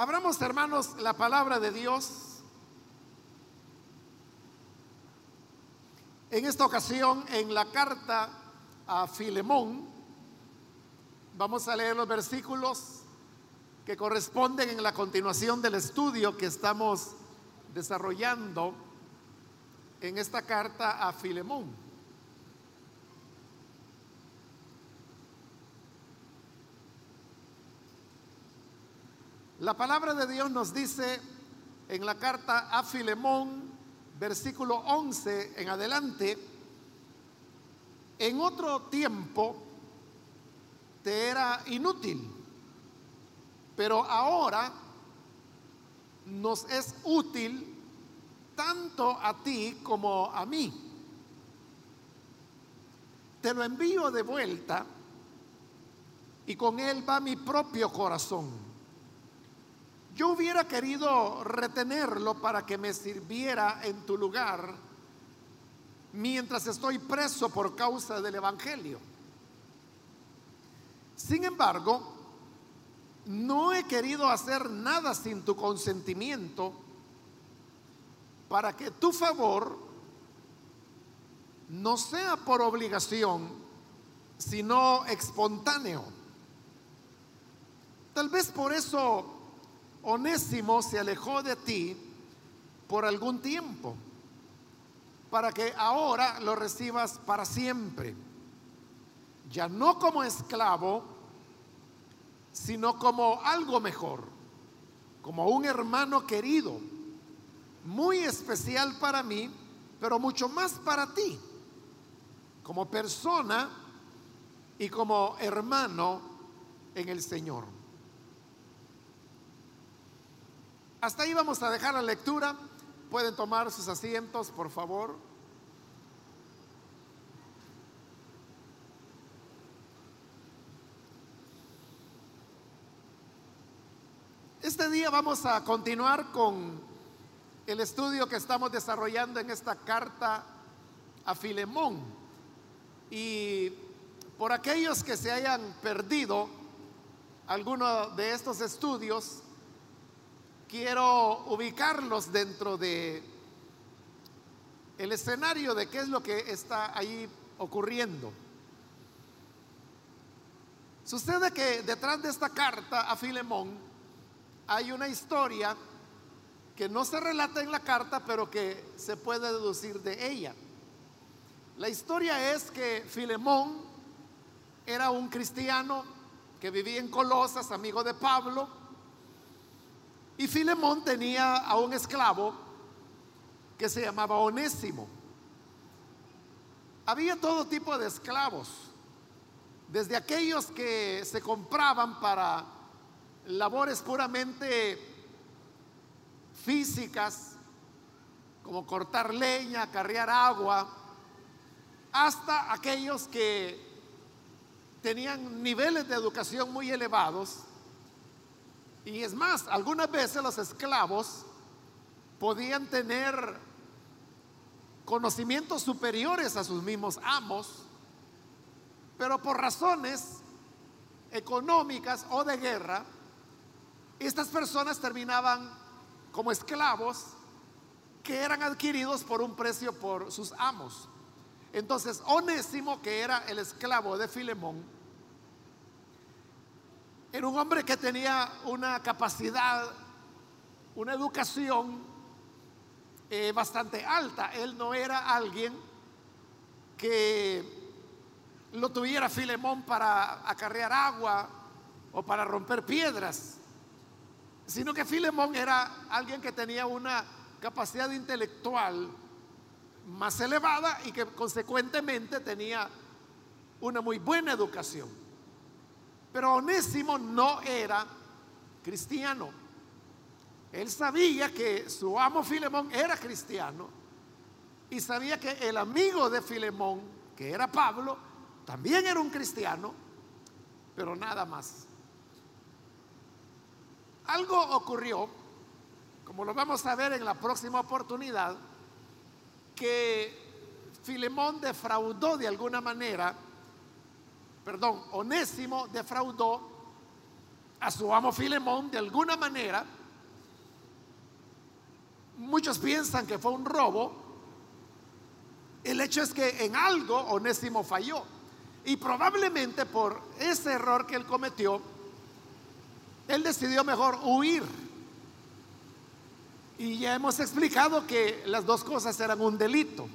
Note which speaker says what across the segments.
Speaker 1: Abramos, hermanos, la palabra de Dios. En esta ocasión, en la carta a Filemón, vamos a leer los versículos que corresponden en la continuación del estudio que estamos desarrollando en esta carta a Filemón. La palabra de Dios nos dice en la carta a Filemón, versículo 11 en adelante, en otro tiempo te era inútil, pero ahora nos es útil tanto a ti como a mí. Te lo envío de vuelta y con él va mi propio corazón. Yo hubiera querido retenerlo para que me sirviera en tu lugar mientras estoy preso por causa del Evangelio. Sin embargo, no he querido hacer nada sin tu consentimiento para que tu favor no sea por obligación, sino espontáneo. Tal vez por eso Onésimo se alejó de ti por algún tiempo, para que ahora lo recibas para siempre, ya no como esclavo, sino como algo mejor, como un hermano querido muy especial para mí, pero mucho más para ti, como persona y como hermano en el Señor. Hasta ahí vamos a dejar la lectura. Pueden tomar sus asientos, por favor. Este día vamos a continuar con el estudio que estamos desarrollando en esta carta a Filemón. Y por aquellos que se hayan perdido alguno de estos estudios, quiero ubicarlos dentro de el escenario de qué es lo que está ahí ocurriendo. Sucede que detrás de esta carta a Filemón hay una historia que no se relata en la carta, pero que se puede deducir de ella. La historia es que Filemón era un cristiano que vivía en Colosas, amigo de Pablo, y Filemón tenía a un esclavo que se llamaba Onésimo. Había todo tipo de esclavos, desde aquellos que se compraban para labores puramente físicas, como cortar leña, carrear agua, hasta aquellos que tenían niveles de educación muy elevados. Y es más, algunas veces los esclavos podían tener conocimientos superiores a sus mismos amos, pero por razones económicas o de guerra, estas personas terminaban como esclavos que eran adquiridos por un precio por sus amos. Entonces, Onésimo, que era el esclavo de Filemón, era un hombre que tenía una capacidad, una educación eh, bastante alta. Él no era alguien que lo tuviera Filemón para acarrear agua o para romper piedras sino que Filemón era alguien que tenía una capacidad intelectual más elevada y que consecuentemente tenía una muy buena educación. Pero Onésimo no era cristiano. Él sabía que su amo Filemón era cristiano y sabía que el amigo de Filemón, que era Pablo, también era un cristiano, pero nada más. Algo ocurrió, como lo vamos a ver en la próxima oportunidad, que Filemón defraudó de alguna manera, perdón, Onésimo defraudó a su amo Filemón de alguna manera. Muchos piensan que fue un robo. El hecho es que en algo Onésimo falló. Y probablemente por ese error que él cometió, él decidió mejor huir. Y ya hemos explicado que las dos cosas eran un delito.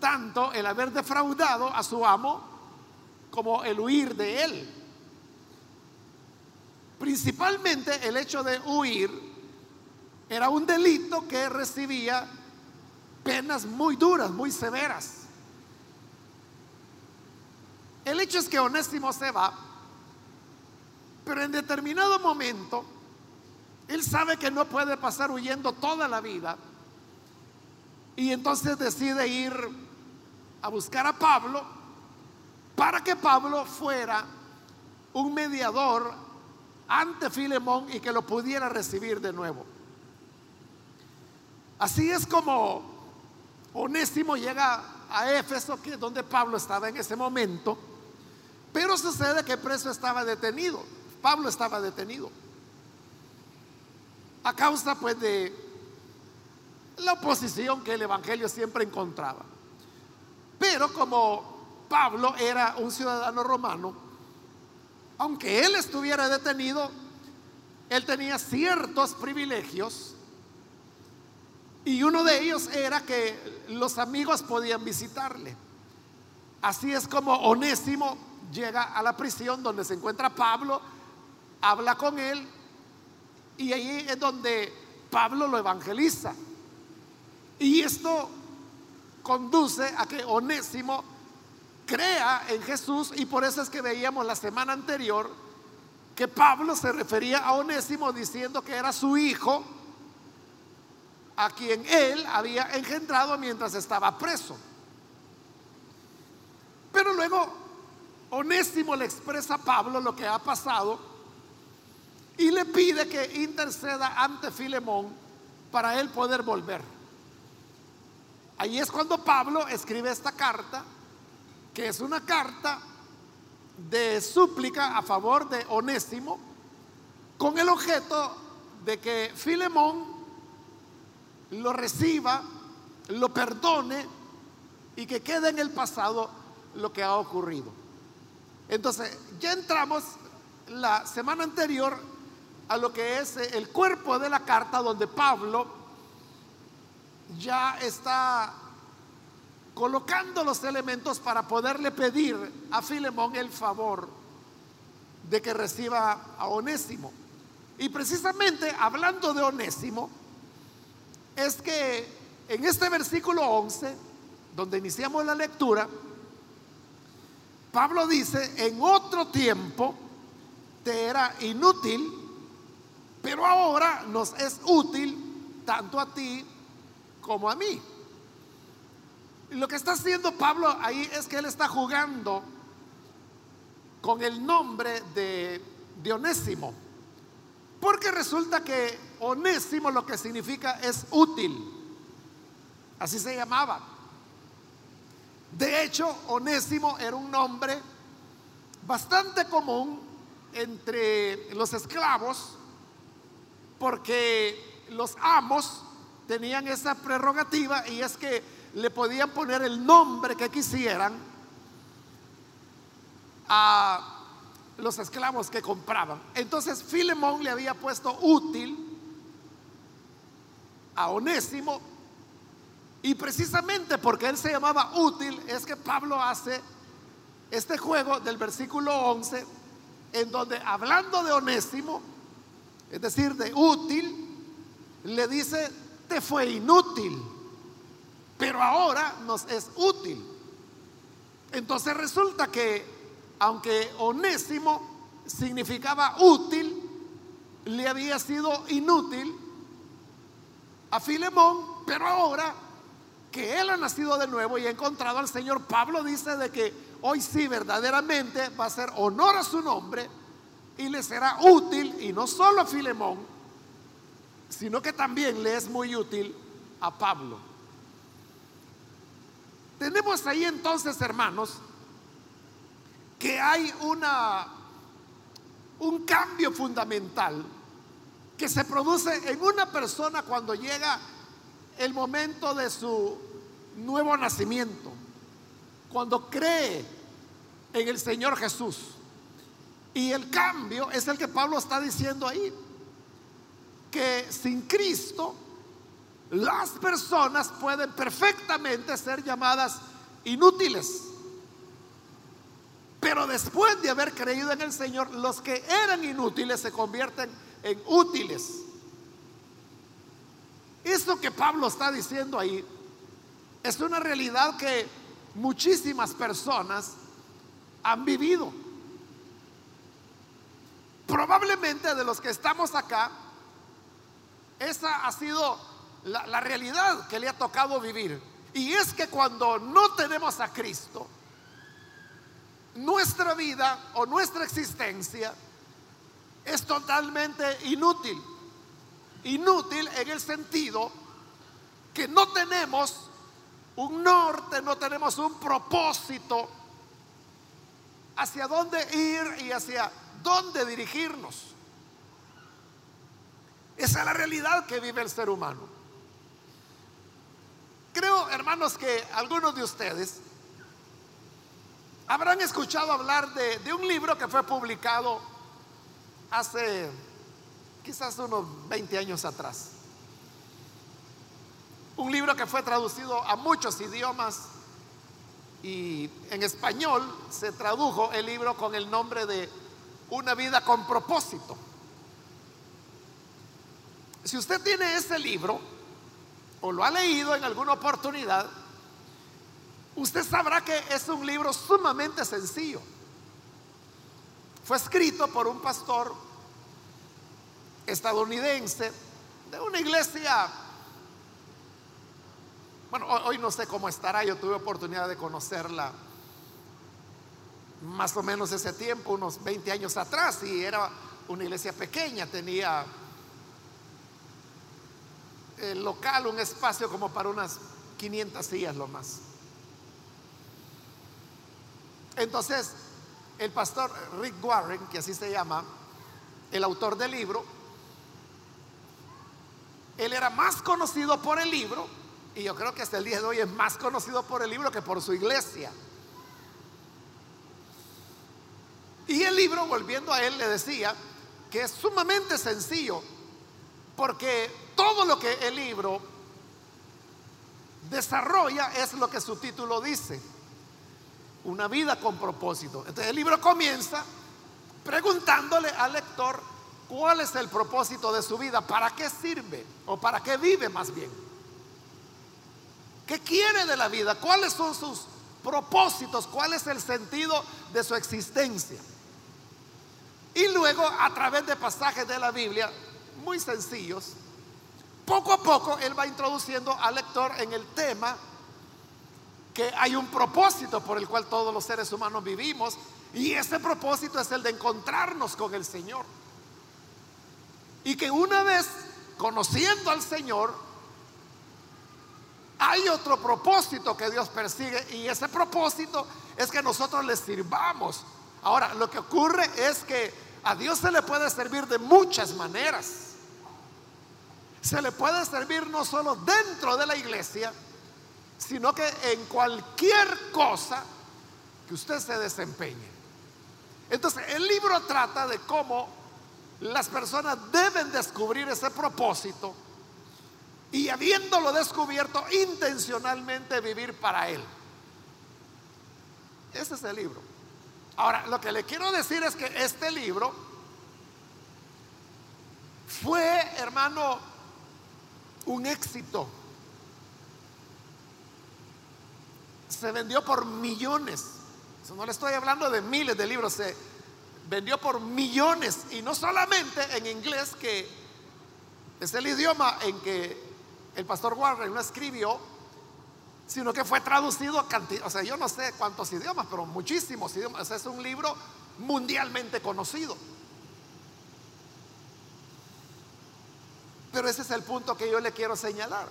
Speaker 1: Tanto el haber defraudado a su amo como el huir de él. Principalmente el hecho de huir era un delito que recibía penas muy duras, muy severas. El hecho es que Onésimo se va, pero en determinado momento él sabe que no puede pasar huyendo toda la vida y entonces decide ir a buscar a Pablo para que Pablo fuera un mediador ante Filemón y que lo pudiera recibir de nuevo. Así es como Onésimo llega a Éfeso, que es donde Pablo estaba en ese momento, pero sucede que preso estaba detenido. Pablo estaba detenido. A causa pues de la oposición que el Evangelio siempre encontraba. Pero como Pablo era un ciudadano romano, aunque él estuviera detenido, él tenía ciertos privilegios y uno de ellos era que los amigos podían visitarle. Así es como Onésimo llega a la prisión donde se encuentra Pablo, habla con él y ahí es donde Pablo lo evangeliza. Y esto conduce a que Onésimo crea en Jesús y por eso es que veíamos la semana anterior que Pablo se refería a Onésimo diciendo que era su hijo a quien él había engendrado mientras estaba preso. Pero luego Onésimo le expresa a Pablo lo que ha pasado y le pide que interceda ante Filemón para él poder volver. Ahí es cuando Pablo escribe esta carta que es una carta de súplica a favor de Onésimo con el objeto de que Filemón lo reciba, lo perdone y que quede en el pasado lo que ha ocurrido. Entonces, ya entramos la semana anterior a lo que es el cuerpo de la carta donde Pablo ya está colocando los elementos para poderle pedir a Filemón el favor de que reciba a Onésimo. Y precisamente hablando de Onésimo, es que en este versículo 11, donde iniciamos la lectura, Pablo dice, en otro tiempo te era inútil, pero ahora nos es útil tanto a ti como a mí. Lo que está haciendo Pablo ahí es que él está jugando con el nombre de, de Onésimo. Porque resulta que Onésimo lo que significa es útil. Así se llamaba. De hecho, Onésimo era un nombre bastante común entre los esclavos porque los amos tenían esa prerrogativa y es que le podían poner el nombre que quisieran a los esclavos que compraban. Entonces Filemón le había puesto útil a Onésimo y precisamente porque él se llamaba útil es que Pablo hace este juego del versículo 11 en donde hablando de Onésimo, es decir, de útil, le dice, te fue inútil pero ahora nos es útil. Entonces resulta que, aunque onésimo significaba útil, le había sido inútil a Filemón, pero ahora que él ha nacido de nuevo y ha encontrado al Señor, Pablo dice de que hoy sí verdaderamente va a hacer honor a su nombre y le será útil, y no solo a Filemón, sino que también le es muy útil a Pablo. Tenemos ahí entonces, hermanos, que hay una un cambio fundamental que se produce en una persona cuando llega el momento de su nuevo nacimiento, cuando cree en el Señor Jesús. Y el cambio es el que Pablo está diciendo ahí, que sin Cristo las personas pueden perfectamente ser llamadas inútiles. Pero después de haber creído en el Señor, los que eran inútiles se convierten en útiles. Eso que Pablo está diciendo ahí es una realidad que muchísimas personas han vivido. Probablemente de los que estamos acá, esa ha sido la, realidad que le ha tocado vivir. Y es que cuando no tenemos a Cristo, nuestra vida o nuestra existencia es totalmente inútil. Inútil en el sentido que no tenemos un norte, no tenemos un propósito hacia dónde ir y hacia dónde dirigirnos. Esa es la realidad que vive el ser humano. Creo, hermanos, que algunos de ustedes habrán escuchado hablar de, un libro que fue publicado hace quizás unos 20 años atrás. Un libro que fue traducido a muchos idiomas y en español se tradujo el libro con el nombre de Una vida con propósito. Si usted tiene ese libro o lo ha leído en alguna oportunidad, usted sabrá que es un libro sumamente sencillo. Fue escrito por un pastor estadounidense de una iglesia, bueno, hoy no sé cómo estará, yo tuve oportunidad de conocerla más o menos ese tiempo, unos 20 años atrás, y era una iglesia pequeña, tenía el local, un espacio como para unas 500 sillas lo más. Entonces, el pastor Rick Warren, que así se llama, el autor del libro, él era más conocido por el libro, y yo creo que hasta el día de hoy es más conocido por el libro que por su iglesia. Y el libro, volviendo a él, le decía que es sumamente sencillo, porque todo lo que el libro desarrolla es lo que su título dice, una vida con propósito. Entonces el libro comienza preguntándole al lector cuál es el propósito de su vida, para qué sirve o para qué vive más bien. ¿Qué quiere de la vida? ¿Cuáles son sus propósitos? ¿Cuál es el sentido de su existencia? Y luego a través de pasajes de la Biblia muy sencillos, poco a poco él va introduciendo al lector en el tema que hay un propósito por el cual todos los seres humanos vivimos y ese propósito es el de encontrarnos con el Señor. Y que una vez conociendo al Señor, hay otro propósito que Dios persigue y ese propósito es que nosotros le sirvamos. Ahora, lo que ocurre es que a Dios se le puede servir de muchas maneras. Se le puede servir no solo dentro de la iglesia, sino que en cualquier cosa que usted se desempeñe. Entonces, el libro trata de cómo las personas deben descubrir ese propósito y habiéndolo descubierto, intencionalmente vivir para Él. Ese es el libro. Ahora, lo que le quiero decir es que este libro fue, hermano, un éxito. Se vendió por millones. no le estoy hablando de miles de libros, se vendió por millones. Y no solamente en inglés, que es el idioma en que el pastor Warren lo escribió, sino que fue traducido a cantidad, o sea, yo no sé cuántos idiomas, pero muchísimos idiomas. es un libro mundialmente conocido. Pero ese es el punto que yo le quiero señalar.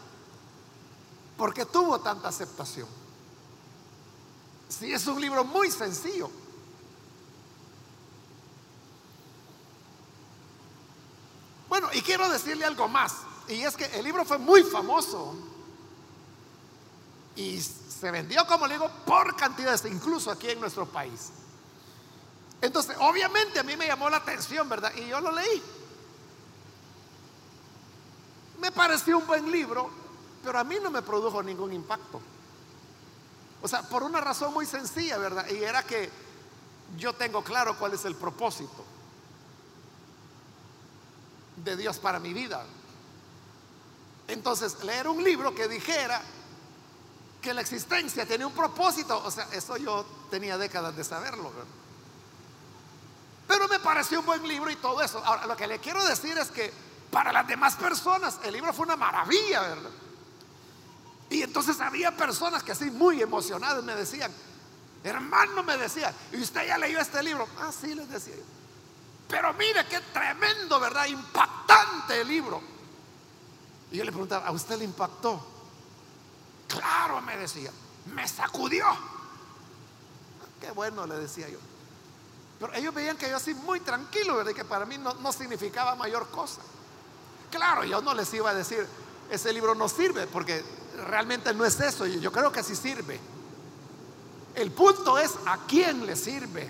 Speaker 1: Porque tuvo tanta aceptación. Si es un libro muy sencillo. Bueno, y quiero decirle algo más. Y es que el libro fue muy famoso. Y se vendió, como le digo, por cantidades, incluso aquí en nuestro país. Entonces, obviamente a mí me llamó la atención, ¿verdad? Y yo lo leí. Me pareció un buen libro, pero a mí no me produjo ningún impacto. O sea, por una razón muy sencilla, ¿verdad? Y era que yo tengo claro cuál es el propósito de Dios para mi vida. Entonces, leer un libro que dijera que la existencia tiene un propósito, o sea, eso yo tenía décadas de saberlo. Pero me pareció un buen libro y todo eso. Ahora, lo que le quiero decir es que para las demás personas el libro fue una maravilla, ¿verdad? Y entonces había personas que así muy emocionadas me decían, hermano me decía, ¿y usted ya leyó este libro? Ah, sí, les decía. Pero mire qué tremendo, ¿verdad? Impactante el libro. Y yo le preguntaba, ¿a usted le impactó? Claro, me decía, me sacudió. Qué bueno, le decía yo. Pero ellos veían que yo así muy tranquilo, ¿verdad? Que para mí no significaba mayor cosa. Claro, yo no les iba a decir, ese libro no sirve, porque realmente no es eso. Yo creo que sí sirve. El punto es a quién le sirve.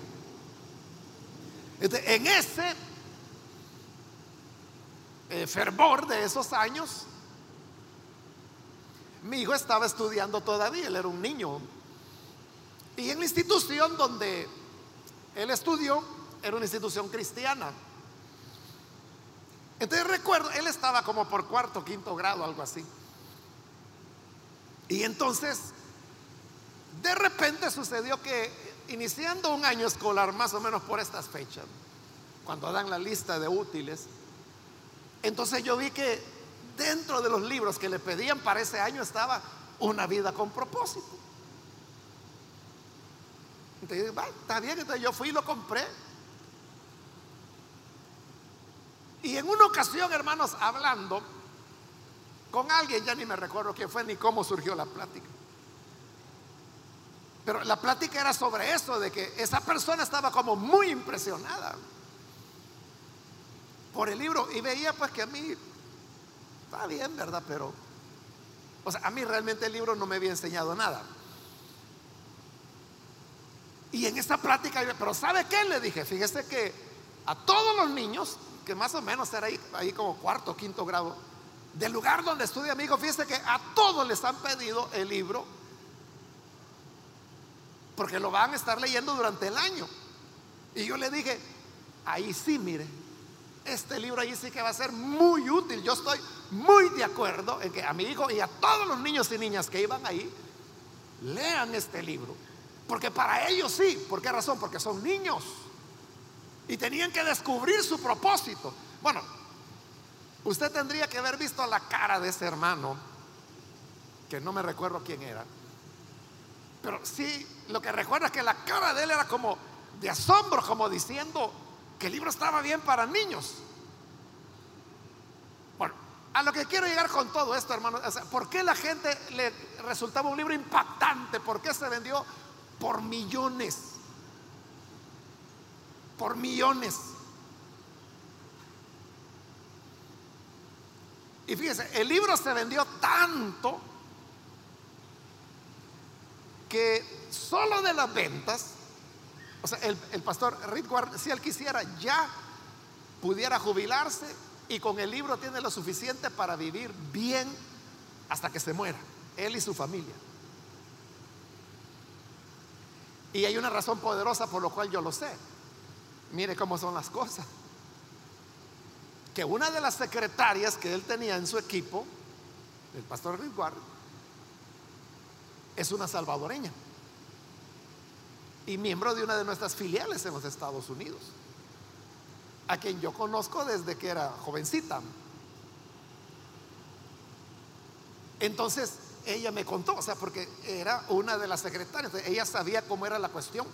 Speaker 1: En ese eh, fervor de esos años, mi hijo estaba estudiando todavía, él era un niño. Y en la institución donde él estudió, era una institución cristiana. Entonces recuerdo, él estaba como por cuarto, quinto grado, algo así. Y entonces, de repente sucedió que iniciando un año escolar, más o menos por estas fechas, cuando dan la lista de útiles, entonces yo vi que dentro de los libros que le pedían para ese año estaba una vida con propósito. Entonces, va, está bien, entonces yo fui y lo compré. Y en una ocasión, hermanos, hablando, con alguien, ya ni me recuerdo quién fue ni cómo surgió la plática. Pero la plática era sobre eso, de que esa persona estaba como muy impresionada por el libro y veía pues que a mí, está bien, ¿verdad? Pero, o sea, a mí realmente el libro no me había enseñado nada. Y en esta plática, pero ¿sabe qué? Le dije, fíjese que a todos los niños, que más o menos era ahí, como cuarto, quinto grado, del lugar donde estudia mi hijo, fíjese que a todos les han pedido el libro porque lo van a estar leyendo durante el año. Y yo le dije, ahí sí, mire, este libro ahí sí que va a ser muy útil. Yo estoy muy de acuerdo en que a mi hijo y a todos los niños y niñas que iban ahí, lean este libro. Porque para ellos sí, ¿por qué razón? Porque son niños. Y tenían que descubrir su propósito. Bueno, Usted tendría que haber visto la cara de ese hermano, que no me recuerdo quién era. Pero sí, lo que recuerdo es que la cara de él era como de asombro, como diciendo que el libro estaba bien para niños. Bueno, a lo que quiero llegar con todo esto, hermano, ¿por qué la gente le resultaba un libro impactante? ¿Por qué se vendió por millones? Por millones. Y fíjese, el libro se vendió tanto que solo de las ventas, o sea, el, pastor Rick si él quisiera, ya pudiera jubilarse y con el libro tiene lo suficiente para vivir bien hasta que se muera, él y su familia. Y hay una razón poderosa por lo cual yo lo sé. Mire cómo son las cosas que una de las secretarias que él tenía en su equipo, el pastor Ridward, es una salvadoreña y miembro de una de nuestras filiales en los Estados Unidos, a quien yo conozco desde que era jovencita. Entonces ella me contó, o sea, porque era una de las secretarias, ella sabía cómo era la cuestión.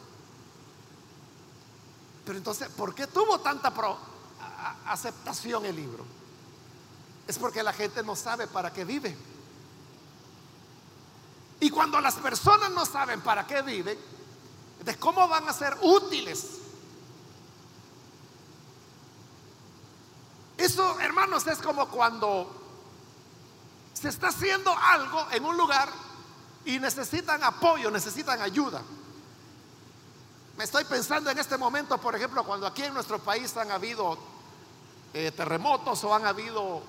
Speaker 1: Pero entonces, ¿por qué tuvo tanta aceptación el libro. Es porque la gente no sabe para qué vive. Y cuando las personas no saben para qué viven, de cómo van a ser útiles. Es Eso, hermanos, es como cuando se está haciendo algo en un lugar y necesitan apoyo, necesitan ayuda. Me estoy pensando en este momento, por ejemplo, cuando aquí en nuestro país han habido eh, terremotos o han habido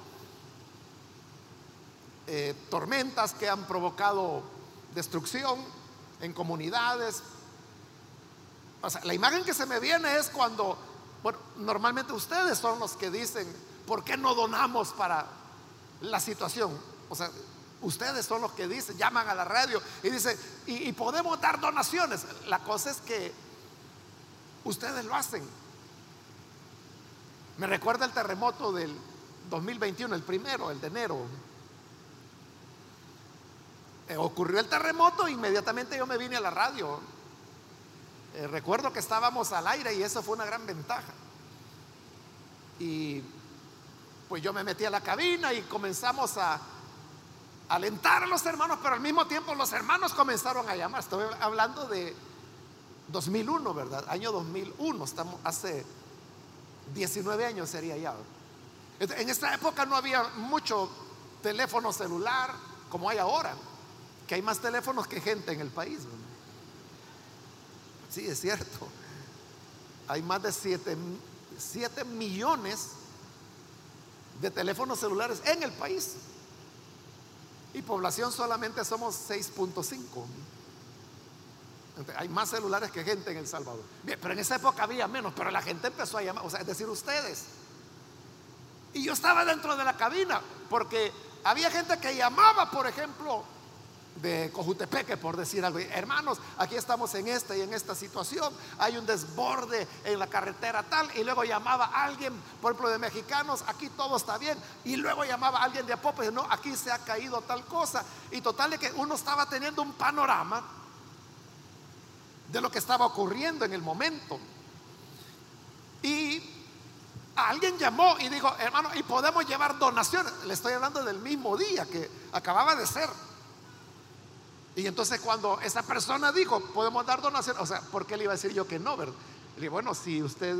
Speaker 1: eh, tormentas que han provocado destrucción en comunidades. O sea, la imagen que se me viene es cuando, bueno, normalmente ustedes son los que dicen, ¿por qué no donamos para la situación? O sea, ustedes son los que dicen, llaman a la radio y dicen, y podemos dar donaciones. La cosa es que Ustedes lo hacen. Me recuerda el terremoto del 2021, el primero, el de enero. Eh, ocurrió el terremoto, inmediatamente yo me vine a la radio. Eh, recuerdo que estábamos al aire y eso fue una gran ventaja. Y pues yo me metí a la cabina y comenzamos a alentar a los hermanos, pero al mismo tiempo los hermanos comenzaron a llamar. Estoy hablando de 2001, ¿verdad? Año 2001, estamos hace 19 años sería ya. En esta época no había mucho teléfono celular como hay ahora, que hay más teléfonos que gente en el país. Sí, es cierto. Hay más de 7, 7 millones de teléfonos celulares en el país. Y población solamente somos 6.5. Hay más celulares que gente en El Salvador. Pero en esa época había menos, pero la gente empezó a llamar, o sea, es decir, ustedes. Y yo estaba dentro de la cabina, porque había gente que llamaba, por ejemplo, de Cojutepeque, por decir algo. Hermanos, aquí estamos en esta y en esta situación. Hay un desborde en la carretera tal. Y luego llamaba a alguien, por ejemplo, de mexicanos, aquí todo está bien. Y luego llamaba a alguien de Apope, no, aquí se ha caído tal cosa. Y total de que uno estaba teniendo un panorama de lo que estaba ocurriendo en el momento. Y alguien llamó y dijo, hermano, y podemos llevar donaciones. Le estoy hablando del mismo día que acababa de ser. Y entonces cuando esa persona dijo, podemos dar donaciones, o sea, ¿por qué le iba a decir yo que no? ¿verdad? Le dije, bueno, si usted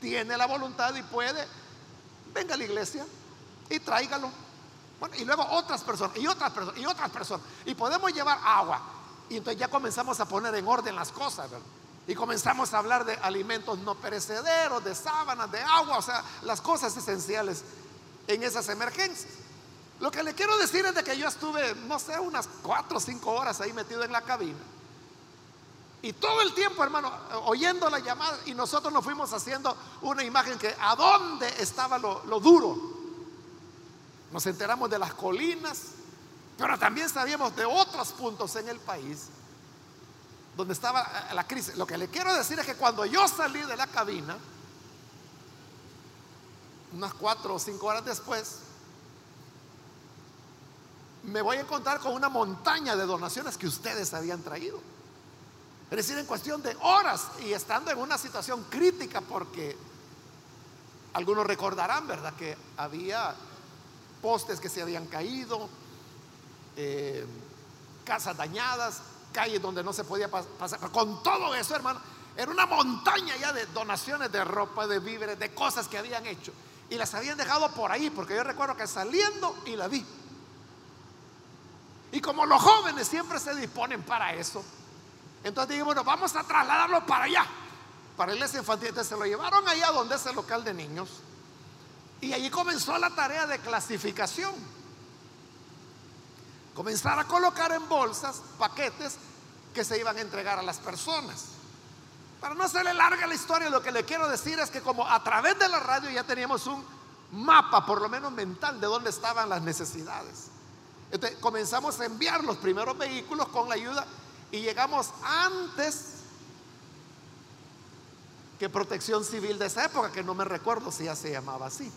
Speaker 1: tiene la voluntad y puede, venga a la iglesia y tráigalo. Bueno, y luego otras personas, y otras personas, y otras personas. Y podemos llevar agua. Y entonces ya comenzamos a poner en orden las cosas, Y comenzamos a hablar de alimentos no perecederos, de sábanas, de agua, o sea, las cosas esenciales en esas emergencias. Lo que le quiero decir es de que yo estuve, no sé, unas cuatro o cinco horas ahí metido en la cabina. Y todo el tiempo, hermano, oyendo la llamada y nosotros nos fuimos haciendo una imagen que a dónde estaba lo, lo duro. Nos enteramos de las colinas, pero también sabíamos de otros puntos en el país donde estaba la crisis. Lo que le quiero decir es que cuando yo salí de la cabina, unas cuatro o cinco horas después, me voy a encontrar con una montaña de donaciones que ustedes habían traído. Es decir, en cuestión de horas y estando en una situación crítica porque algunos recordarán, ¿verdad? Que había postes que se habían caído, eh, casas dañadas, calles donde no se podía pasar. con todo eso, hermano, era una montaña ya de donaciones de ropa, de víveres, de cosas que habían hecho. Y las habían dejado por ahí, porque yo recuerdo que saliendo y la vi. Y como los jóvenes siempre se disponen para eso, entonces dije, bueno, vamos a trasladarlo para allá, para la iglesia infantil. Entonces se lo llevaron allá donde es el local de niños. Y allí comenzó la tarea de clasificación comenzar a colocar en bolsas paquetes que se iban a entregar a las personas. Para no hacerle larga la historia, lo que le quiero decir es que como a través de la radio ya teníamos un mapa, por lo menos mental, de dónde estaban las necesidades. Entonces comenzamos a enviar los primeros vehículos con la ayuda y llegamos antes que protección civil de esa época, que no me recuerdo si ya se llamaba así.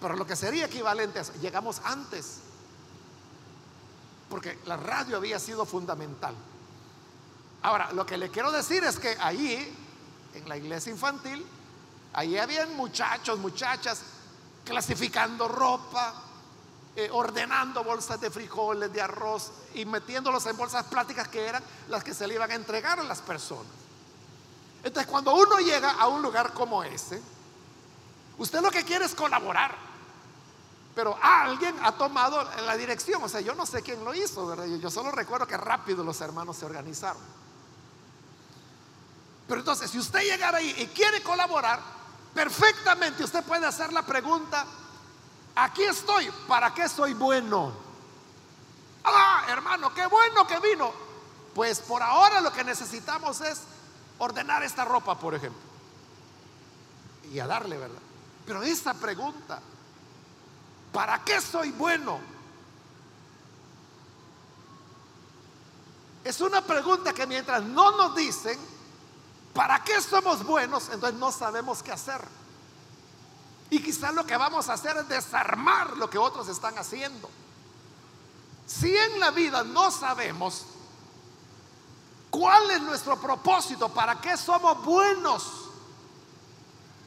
Speaker 1: Pero lo que sería equivalente a eso, llegamos antes porque la radio había sido fundamental. Ahora, lo que le quiero decir es que ahí, en la iglesia infantil, ahí habían muchachos, muchachas, clasificando ropa, eh, ordenando bolsas de frijoles, de arroz y metiéndolos en bolsas plásticas que eran las que se le iban a entregar a las personas. Entonces, cuando uno llega a un lugar como ese, Usted lo que quiere es colaborar. Pero alguien ha tomado la dirección. O sea, yo no sé quién lo hizo, ¿verdad? Yo solo recuerdo que rápido los hermanos se organizaron. Pero entonces, si usted llegara ahí y quiere colaborar, perfectamente usted puede hacer la pregunta, aquí estoy, ¿para qué soy bueno? Ah, hermano, qué bueno que vino. Pues por ahora lo que necesitamos es ordenar esta ropa, por ejemplo. Y a darle, ¿verdad? Pero esta pregunta, ¿para qué soy bueno? Es una pregunta que mientras no nos dicen, ¿para qué somos buenos? Entonces no sabemos qué hacer. Y quizás lo que vamos a hacer es desarmar lo que otros están haciendo. Si en la vida no sabemos cuál es nuestro propósito, para qué somos buenos,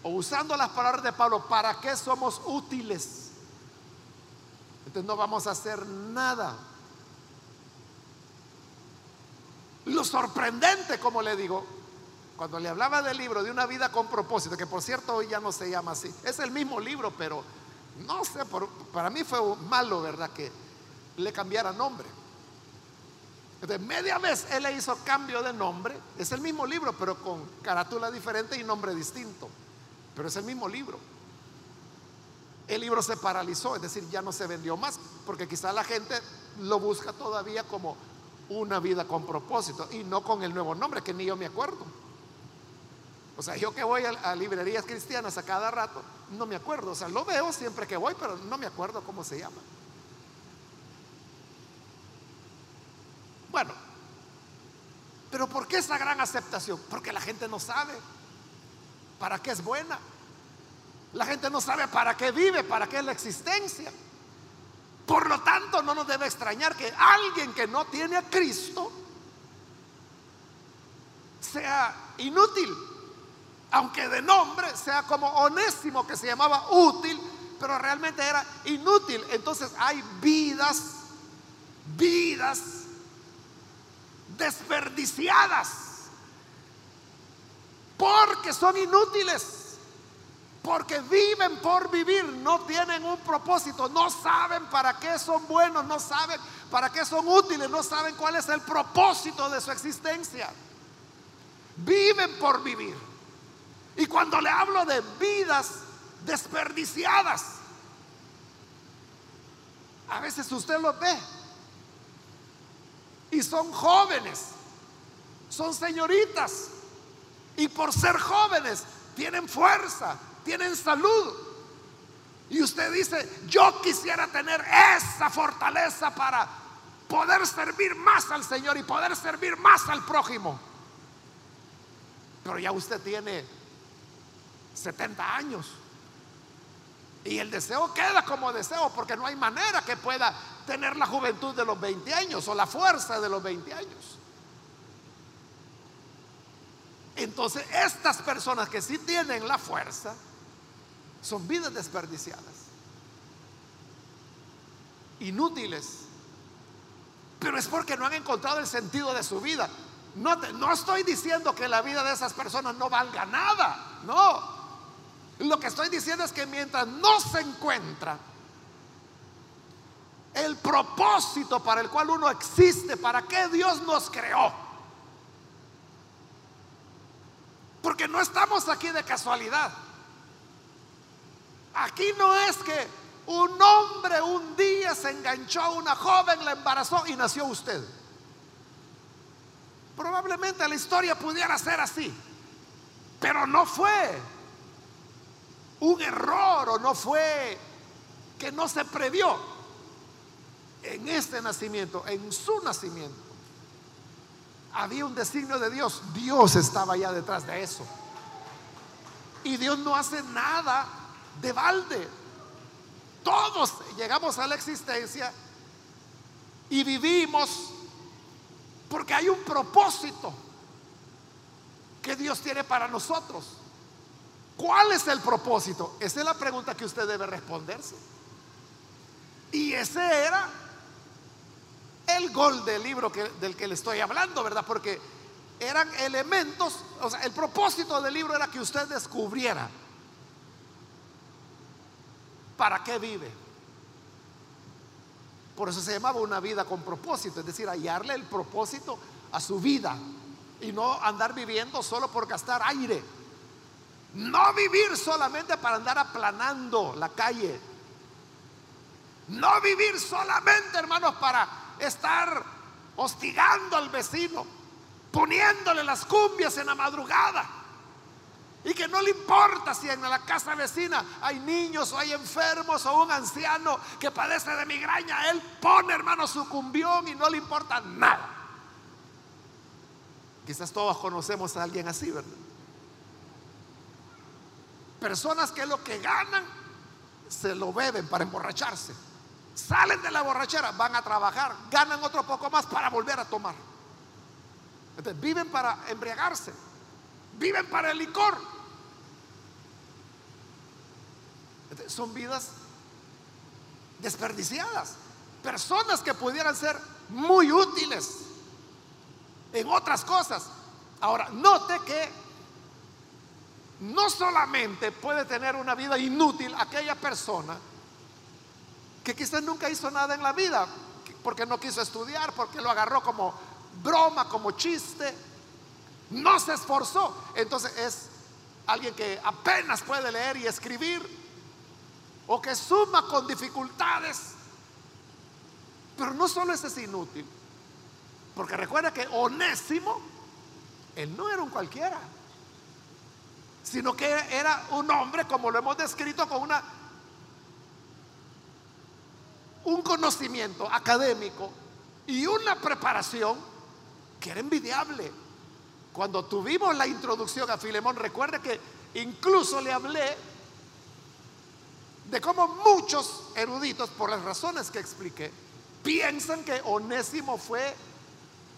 Speaker 1: o usando las palabras de Pablo, ¿para qué somos útiles? Entonces no vamos a hacer nada. Lo sorprendente, como le digo, cuando le hablaba del libro de una vida con propósito, que por cierto hoy ya no se llama así, es el mismo libro, pero no sé, para mí fue malo, ¿verdad? Que le cambiara nombre. Entonces, media vez él le hizo cambio de nombre, es el mismo libro, pero con carátula diferente y nombre distinto pero es el mismo libro. El libro se paralizó, es decir, ya no se vendió más, porque quizá la gente lo busca todavía como una vida con propósito y no con el nuevo nombre, que ni yo me acuerdo. O sea, yo que voy a, librerías cristianas a cada rato, no me acuerdo. O sea, lo veo siempre que voy, pero no me acuerdo cómo se llama. Bueno, pero ¿por qué esa gran aceptación? Porque la gente no sabe para qué es buena. La gente no sabe para qué vive, para qué es la existencia. Por lo tanto, no nos debe extrañar que alguien que no tiene a Cristo sea inútil, aunque de nombre sea como onésimo que se llamaba útil, pero realmente era inútil. Entonces hay vidas, vidas desperdiciadas porque son inútiles. Porque viven por vivir, no tienen un propósito, no saben para qué son buenos, no saben para qué son útiles, no saben cuál es el propósito de su existencia. Viven por vivir. Y cuando le hablo de vidas desperdiciadas, a veces usted lo ve. Y son jóvenes, son señoritas, y por ser jóvenes, tienen fuerza, tienen salud. Y usted dice, yo quisiera tener esa fortaleza para poder servir más al Señor y poder servir más al prójimo. Pero ya usted tiene 70 años. Y el deseo queda como deseo porque no hay manera que pueda tener la juventud de los 20 años o la fuerza de los 20 años. Entonces, estas personas que sí tienen la fuerza son vidas desperdiciadas, inútiles. Pero es porque no han encontrado el sentido de su vida. No, no estoy diciendo que la vida de esas personas no valga nada. No. Lo que estoy diciendo es que mientras no se encuentra el propósito para el cual uno existe, para qué Dios nos creó, Porque no estamos aquí de casualidad. Aquí no es que un hombre un día se enganchó a una joven, la embarazó y nació usted. Probablemente la historia pudiera ser así, pero no fue un error o no fue que no se previó en este nacimiento, en su nacimiento había un designio de Dios. Dios estaba ya detrás de eso. Y Dios no hace nada de balde. Todos llegamos a la existencia y vivimos porque hay un propósito que Dios tiene para nosotros. ¿Cuál es el propósito? Esa es la pregunta que usted debe responderse. Y ese era el gol del libro del que le estoy hablando, ¿verdad? Porque eran elementos, o sea, el propósito del libro era que usted descubriera ¿para qué vive? Por eso se llamaba una vida con propósito, es decir, hallarle el propósito a su vida y no andar viviendo solo por gastar aire. No vivir solamente para andar aplanando la calle. No vivir solamente, hermanos, para estar hostigando al vecino, poniéndole las cumbias en la madrugada. Y que no le importa si en la casa vecina hay niños o hay enfermos o un anciano que padece de migraña. Él pone, hermano, su cumbión y no le importa nada. Quizás todos conocemos a alguien así, ¿verdad? Personas que lo que ganan se lo beben para emborracharse. Salen de la borrachera, van a trabajar, ganan otro poco más para volver a tomar. Viven para embriagarse, viven para el licor. Son vidas desperdiciadas. Personas que pudieran ser muy útiles en otras cosas. Ahora, note que no solamente puede tener una vida inútil aquella persona que quizás nunca hizo nada en la vida, porque no quiso estudiar, porque lo agarró como broma, como chiste, no se esforzó. Entonces es alguien que apenas puede leer y escribir, o que suma con dificultades. Pero no solo ese es inútil, porque recuerda que Onésimo, él no era un cualquiera, sino que era un hombre, como lo hemos descrito, con una un conocimiento académico y una preparación que era envidiable. Cuando tuvimos la introducción a Filemón, recuerde que incluso le hablé de cómo muchos eruditos, por las razones que expliqué, piensan que Onésimo fue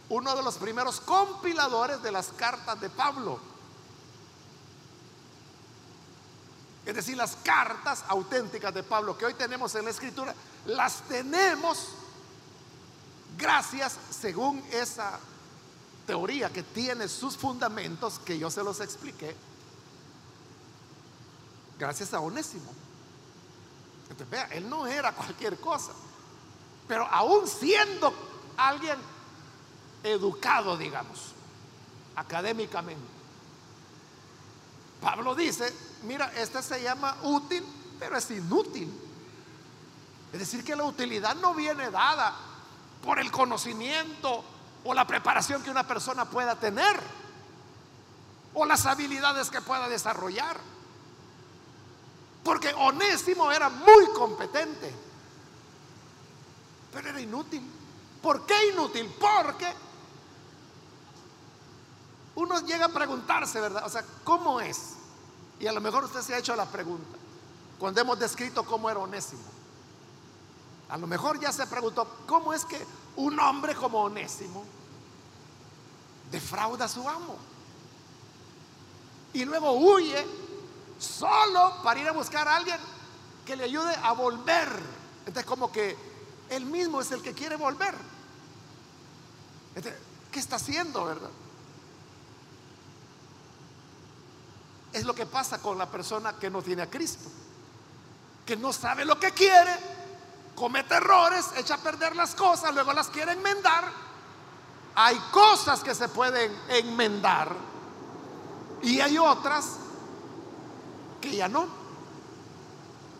Speaker 1: uno de los primeros compiladores de las cartas de Pablo. Es decir, las cartas auténticas de Pablo que hoy tenemos en la escritura, las tenemos gracias, según esa teoría que tiene sus fundamentos, que yo se los expliqué, gracias a Onésimo. Entonces, vea, él no era cualquier cosa, pero aún siendo alguien educado, digamos, académicamente, Pablo dice, mira, este se llama útil, pero es inútil. Es decir, que la utilidad no viene dada por el conocimiento o la preparación que una persona pueda tener o las habilidades que pueda desarrollar. Porque Onésimo era muy competente, pero era inútil. ¿Por qué inútil? Porque uno llega a preguntarse, ¿verdad? O sea, ¿cómo es? Y a lo mejor usted se ha hecho la pregunta cuando hemos descrito cómo era Onésimo. A lo mejor ya se preguntó, ¿cómo es que un hombre como Onésimo defrauda a su amo? Y luego huye solo para ir a buscar a alguien que le ayude a volver. Entonces como que él mismo es el que quiere volver. ¿qué está haciendo, verdad? Es lo que pasa con la persona que no tiene a Cristo, que no sabe lo que quiere, comete errores, echa a perder las cosas, luego las quiere enmendar. Hay cosas que se pueden enmendar y hay otras ya no,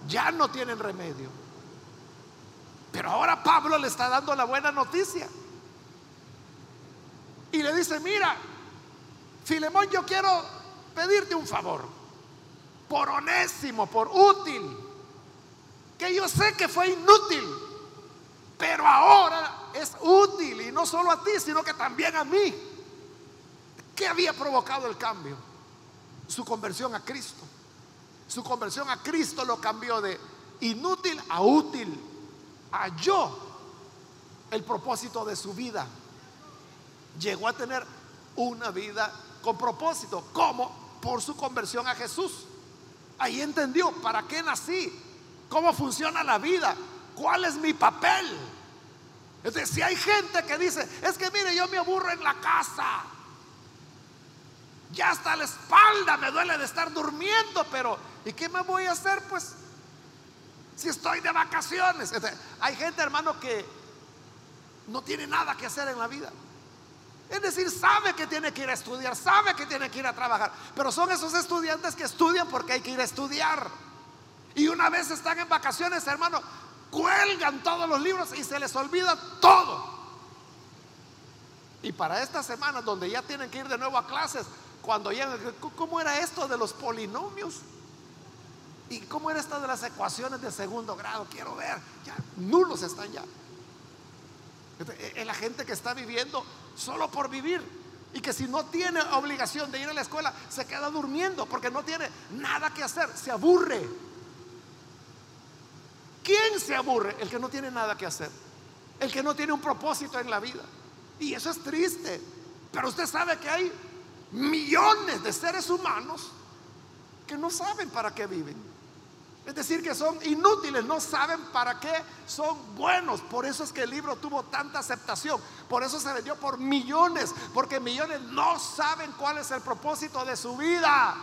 Speaker 1: ya no tienen remedio. Pero ahora Pablo le está dando la buena noticia. Y le dice, mira, Filemón, yo quiero pedirte un favor, por onésimo, por útil, que yo sé que fue inútil, pero ahora es útil y no solo a ti, sino que también a mí. ¿Qué había provocado el cambio? Su conversión a Cristo. Su conversión a Cristo lo cambió de inútil a útil. Halló el propósito de su vida. Llegó a tener una vida con propósito. ¿Cómo? por su conversión a Jesús. Ahí entendió para qué nací, cómo funciona la vida, cuál es mi papel. Entonces, si hay gente que dice, es que mire, yo me aburro en la casa, ya hasta la espalda me duele de estar durmiendo, pero ¿y qué me voy a hacer? Pues Si estoy de vacaciones. Hay gente, hermano, que no tiene nada que hacer en la vida. Es decir, sabe que tiene que ir a estudiar, sabe que tiene que ir a trabajar. Pero son esos estudiantes que estudian porque hay que ir a estudiar. Y una vez están en vacaciones, hermano, cuelgan todos los libros y se les olvida todo. Y para esta semana, donde ya tienen que ir de nuevo a clases, cuando llegan, ¿cómo era esto de los polinomios? ¿Y cómo era esto de las ecuaciones de segundo grado? Quiero ver. Ya, nulos están ya. Es la gente que está viviendo solo por vivir. Y que si no tiene obligación de ir a la escuela, se queda durmiendo porque no tiene nada que hacer. Se aburre. ¿Quién se aburre? El que no tiene nada que hacer. El que no tiene un propósito en la vida. Y eso es triste. Pero usted sabe que hay millones de seres humanos que no saben para qué viven. Es decir, que son inútiles, no saben para qué son buenos. Por eso es que el libro tuvo tanta aceptación. Por eso se vendió por millones, porque millones no saben cuál es el propósito de su vida.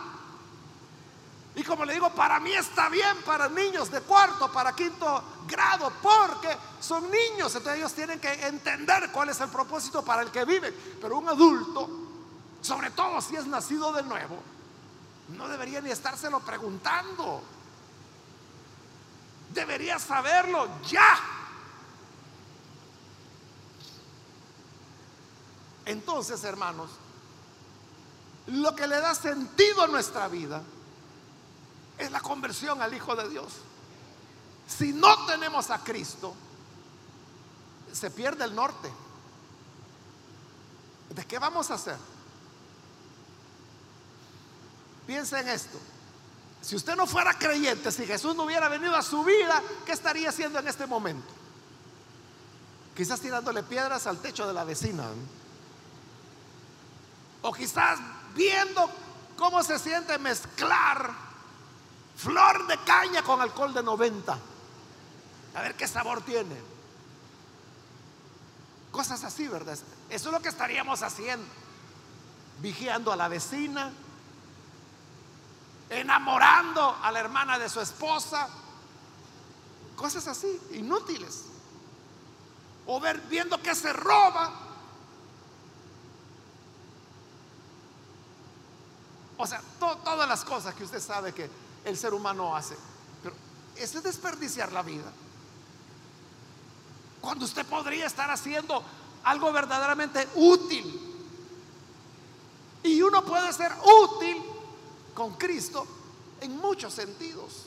Speaker 1: Y como le digo, para mí está bien para niños de cuarto, para quinto grado, porque son niños, entonces ellos tienen que entender cuál es el propósito para el que viven. Pero un adulto, sobre todo si es nacido de nuevo, no debería ni estárselo preguntando. Debería saberlo ya. Entonces, hermanos, lo que le da sentido a nuestra vida es la conversión al Hijo de Dios. Si no tenemos a Cristo, se pierde el norte. ¿De qué vamos a hacer? Piensa en esto. Si usted no fuera creyente, si Jesús no hubiera venido a su vida, ¿qué estaría haciendo en este momento? Quizás tirándole piedras al techo de la vecina. O quizás viendo cómo se siente mezclar flor de caña con alcohol de 90. A ver qué sabor tiene. Cosas así, ¿verdad? Eso es lo que estaríamos haciendo. Vigiando a la vecina, enamorando a la hermana de su esposa, cosas así, inútiles. O ver, viendo que se roba. O sea, todas las cosas que usted sabe que el ser humano hace. Pero eso es desperdiciar la vida. Cuando usted podría estar haciendo algo verdaderamente útil. Y uno puede ser útil con Cristo en muchos sentidos.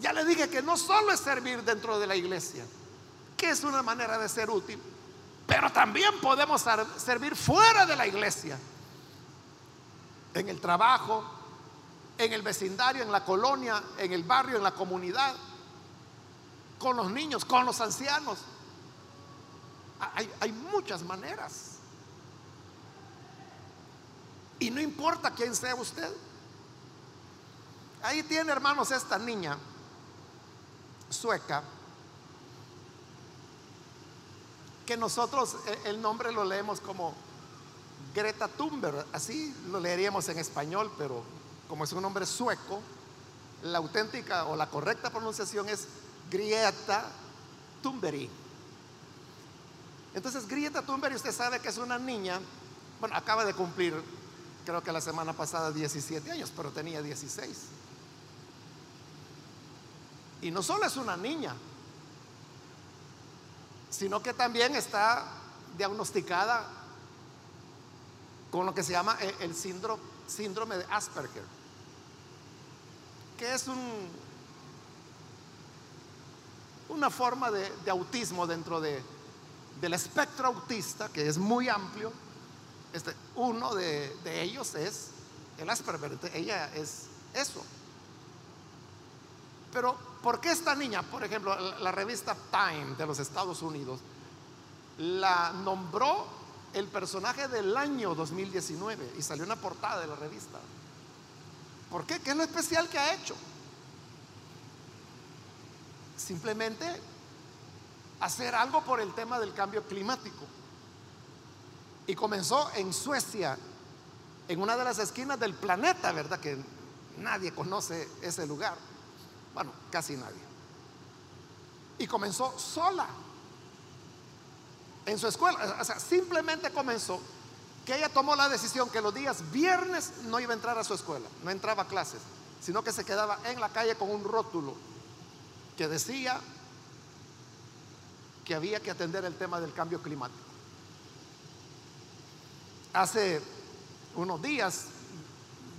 Speaker 1: Ya le dije que no solo es servir dentro de la iglesia, que es una manera de ser útil, pero también podemos servir fuera de la iglesia, en el trabajo, en el vecindario, en la colonia, en el barrio, en la comunidad, con los niños, con los ancianos. Hay, hay muchas maneras. Y no importa quién sea usted. Ahí tiene, hermanos, esta niña sueca, que nosotros eh, el nombre lo leemos como Greta Thunberg, así lo leeríamos en español, pero como es un nombre sueco, la auténtica o la correcta pronunciación es Grieta Thunberg. Entonces, Grieta Thunberg, usted sabe que es una niña, bueno, acaba de cumplir creo que la semana pasada 17 años, pero tenía 16. Y no solo es una niña, sino que también está diagnosticada con lo que se llama el síndrome, síndrome de Asperger, que es un, una forma de, autismo dentro de, del espectro autista, que es muy amplio este, uno de, ellos es el Asperger, ella es eso. Pero, ¿por qué esta niña, por ejemplo, la, revista Time de los Estados Unidos, la nombró el personaje del año 2019 y salió una portada de la revista? ¿Por qué? ¿Qué es lo especial que ha hecho? Simplemente hacer algo por el tema del cambio climático. Y comenzó en Suecia, en una de las esquinas del planeta, ¿verdad? Que nadie conoce ese lugar. Bueno, casi nadie. Y comenzó sola en su escuela. O sea, simplemente comenzó que ella tomó la decisión que los días viernes no iba a entrar a su escuela, no entraba a clases, sino que se quedaba en la calle con un rótulo que decía que había que atender el tema del cambio climático. Hace unos días,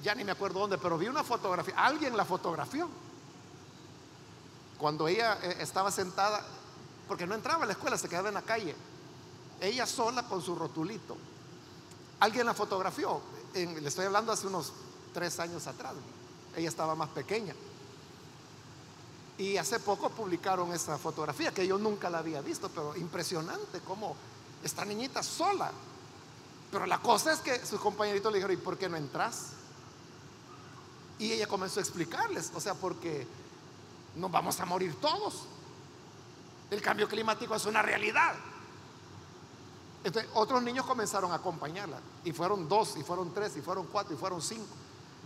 Speaker 1: ya ni me acuerdo dónde, pero vi una fotografía, alguien la fotografió. Cuando ella eh, estaba sentada, porque no entraba a la escuela, se quedaba en la calle, ella sola con su rotulito. Alguien la fotografió, le estoy hablando hace unos tres años atrás, ella estaba más pequeña. Y hace poco publicaron esa fotografía que yo nunca la había visto, pero impresionante como esta niñita sola. Pero la cosa es que sus compañeritos le dijeron, ¿y por qué no entras? Y ella comenzó a explicarles, o sea, porque nos vamos a morir todos. El cambio climático es una realidad. Entonces, otros niños comenzaron a acompañarla. Y fueron dos, y fueron tres, y fueron cuatro, y fueron cinco.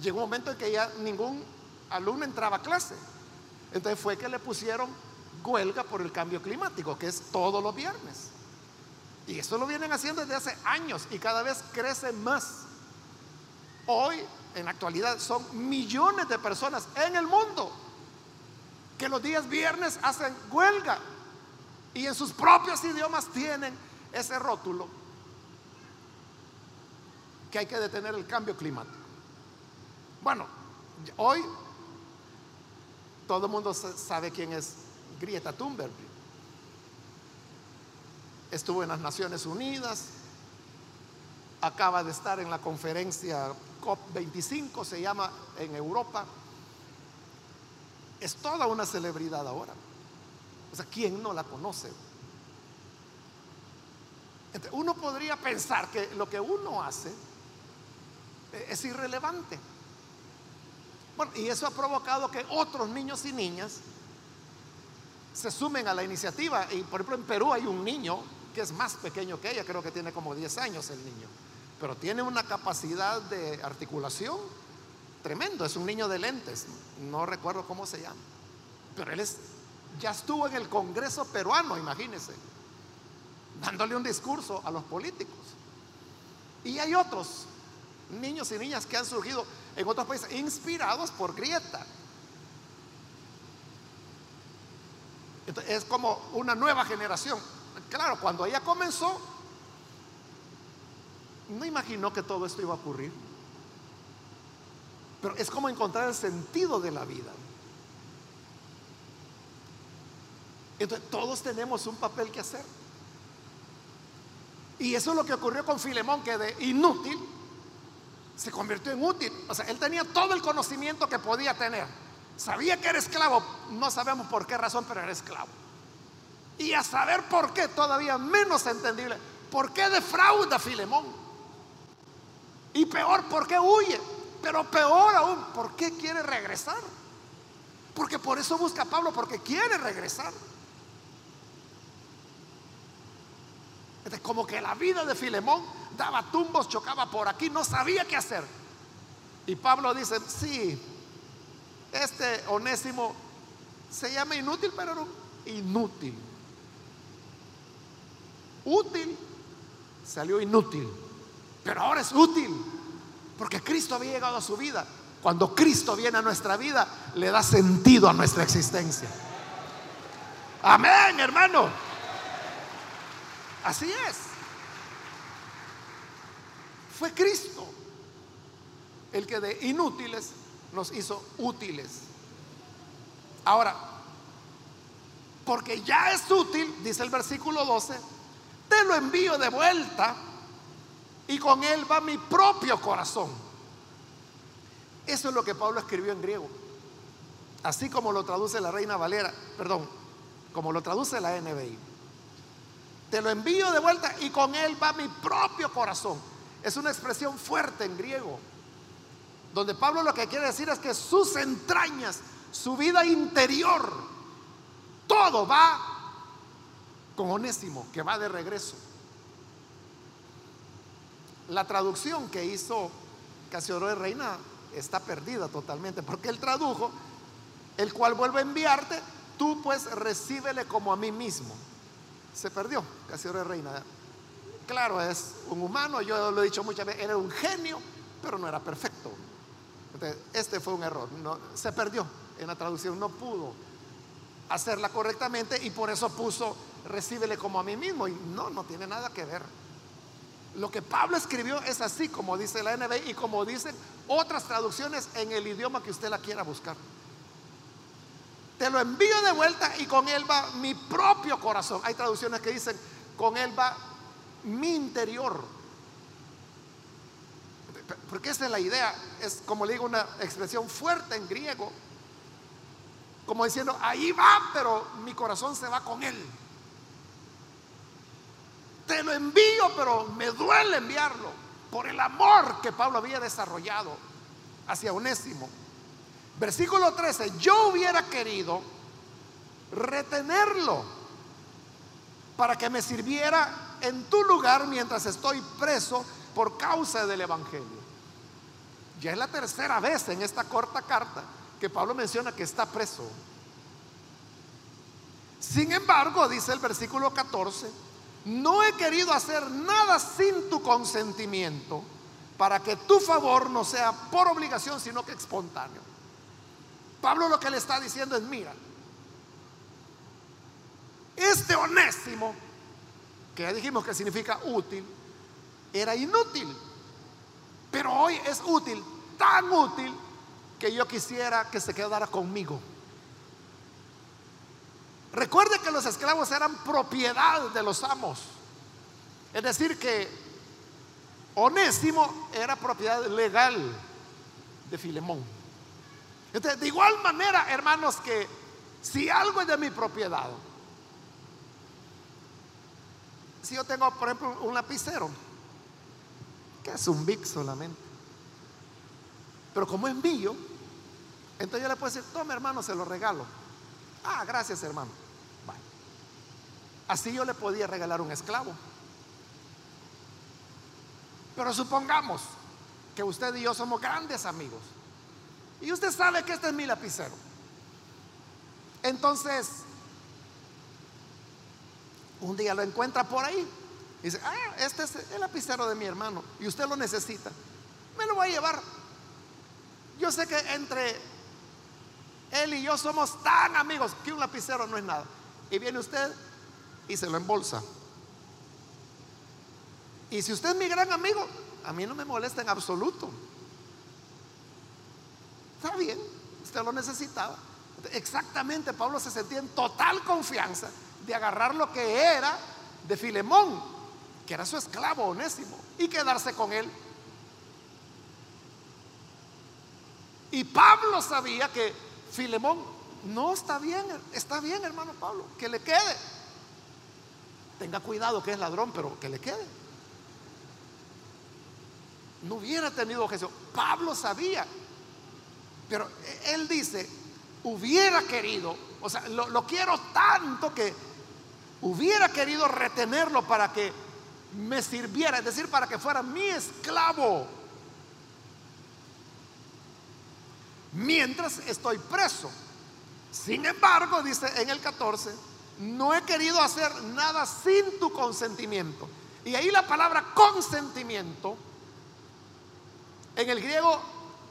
Speaker 1: Llegó un momento en que ya ningún alumno entraba a clase. Entonces fue que le pusieron huelga por el cambio climático, que es todos los viernes. Y eso lo vienen haciendo desde hace años y cada vez crece más. Hoy, en la actualidad, son millones de personas en el mundo que los días viernes hacen huelga y en sus propios idiomas tienen ese rótulo que hay que detener el cambio climático. Bueno, hoy todo el mundo sabe quién es Grieta Thunberg. Estuvo en las Naciones Unidas, acaba de estar en la conferencia COP25, se llama en Europa. Es toda una celebridad ahora. O sea, ¿quién no la conoce? uno podría pensar que lo que uno hace es irrelevante. Bueno, y eso ha provocado que otros niños y niñas se sumen a la iniciativa. Y por ejemplo en Perú hay un niño que es más pequeño que ella, creo que tiene como 10 años el niño, pero tiene una capacidad de articulación tremendo, es un niño de lentes, no recuerdo cómo se llama, pero él es, ya estuvo en el Congreso peruano, imagínense, dándole un discurso a los políticos. Y hay otros niños y niñas que han surgido en otros países, inspirados por Grieta. es como una nueva generación. Claro, cuando ella comenzó, no imaginó que todo esto iba a ocurrir. Pero es como encontrar el sentido de la vida. Entonces, todos tenemos un papel que hacer. Y eso es lo que ocurrió con Filemón, que de inútil se convirtió en útil. O sea, él tenía todo el conocimiento que podía tener. Sabía que era esclavo, no sabemos por qué razón, pero era esclavo. Y a saber por qué, todavía menos entendible, ¿por qué defrauda Filemón? Y peor, ¿por qué huye? Pero peor aún, ¿por qué quiere regresar? Porque por eso busca a Pablo, porque quiere regresar. como que la vida de Filemón daba tumbos, chocaba por aquí, no sabía qué hacer. Y Pablo dice, sí, este onésimo se llama inútil, pero no inútil. Útil, salió inútil, pero ahora es útil, porque Cristo había llegado a su vida. Cuando Cristo viene a nuestra vida, le da sentido a nuestra existencia. Amén, hermano. Así es. Fue Cristo el que de inútiles nos hizo útiles. Ahora, porque ya es útil, dice el versículo 12, te lo envío de vuelta y con él va mi propio corazón. Eso es lo que Pablo escribió en griego. Así como lo traduce la Reina Valera, perdón, como lo traduce la NBI. Te lo envío de vuelta y con él va mi propio corazón. Es una expresión fuerte en griego, donde Pablo lo que quiere decir es que sus entrañas, su vida interior, todo va con Onésimo, que va de regreso. La traducción que hizo Casiodoro de Reina está perdida totalmente, porque él tradujo el cual vuelvo a enviarte, tú pues recíbele como a mí mismo. Se perdió, casi ahora reina. Claro, es un humano, yo lo he dicho muchas veces, era un genio, pero no era perfecto. este fue un error, no, se perdió en la traducción, no pudo hacerla correctamente y por eso puso recíbele como a mí mismo. Y no, no tiene nada que ver. Lo que Pablo escribió es así como dice la NB y como dicen otras traducciones en el idioma que usted la quiera buscar. Te lo envío de vuelta y con él va mi propio corazón. Hay traducciones que dicen, con él va mi interior. Porque esa es la idea, es como le digo una expresión fuerte en griego, como diciendo, ahí va, pero mi corazón se va con él. Te lo envío, pero me duele enviarlo por el amor que Pablo había desarrollado hacia Onésimo. Versículo 13, yo hubiera querido retenerlo para que me sirviera en tu lugar mientras estoy preso por causa del Evangelio. Ya es la tercera vez en esta corta carta que Pablo menciona que está preso. Sin embargo, dice el versículo 14, no he querido hacer nada sin tu consentimiento para que tu favor no sea por obligación, sino que espontáneo. Pablo lo que le está diciendo es, mira, este onésimo, que ya dijimos que significa útil, era inútil, pero hoy es útil, tan útil que yo quisiera que se quedara conmigo. Recuerde que los esclavos eran propiedad de los amos. Es decir, que Onésimo era propiedad legal de Filemón. Entonces, de igual manera, hermanos, que si algo es de mi propiedad, si yo tengo, por ejemplo, un lapicero, que es un Bic solamente, pero como es mío, entonces yo le puedo decir, toma hermano, se lo regalo. Ah, gracias hermano. Así yo le podía regalar un esclavo. Pero supongamos que usted y yo somos grandes amigos. Y usted sabe que este es mi lapicero. Entonces, un día lo encuentra por ahí. Y dice, ah, este es el lapicero de mi hermano. Y usted lo necesita. Me lo voy a llevar. Yo sé que entre él y yo somos tan amigos que un lapicero no es nada. Y viene usted y se lo embolsa. Y si usted es mi gran amigo, a mí no me molesta en absoluto. Está bien, usted lo necesitaba. Exactamente, Pablo se sentía en total confianza de agarrar lo que era de Filemón, que era su esclavo onésimo, y quedarse con él. Y Pablo sabía que Filemón, no está bien, está bien, hermano Pablo, que le quede. Tenga cuidado que es ladrón, pero que le quede. No hubiera tenido objeción. Pablo sabía, pero él dice, hubiera querido, o sea, lo, lo quiero tanto que hubiera querido retenerlo para que me sirviera, es decir, para que fuera mi esclavo. Mientras estoy preso. Sin embargo, dice en el 14, no he querido hacer nada sin tu consentimiento. Y ahí la palabra consentimiento en el griego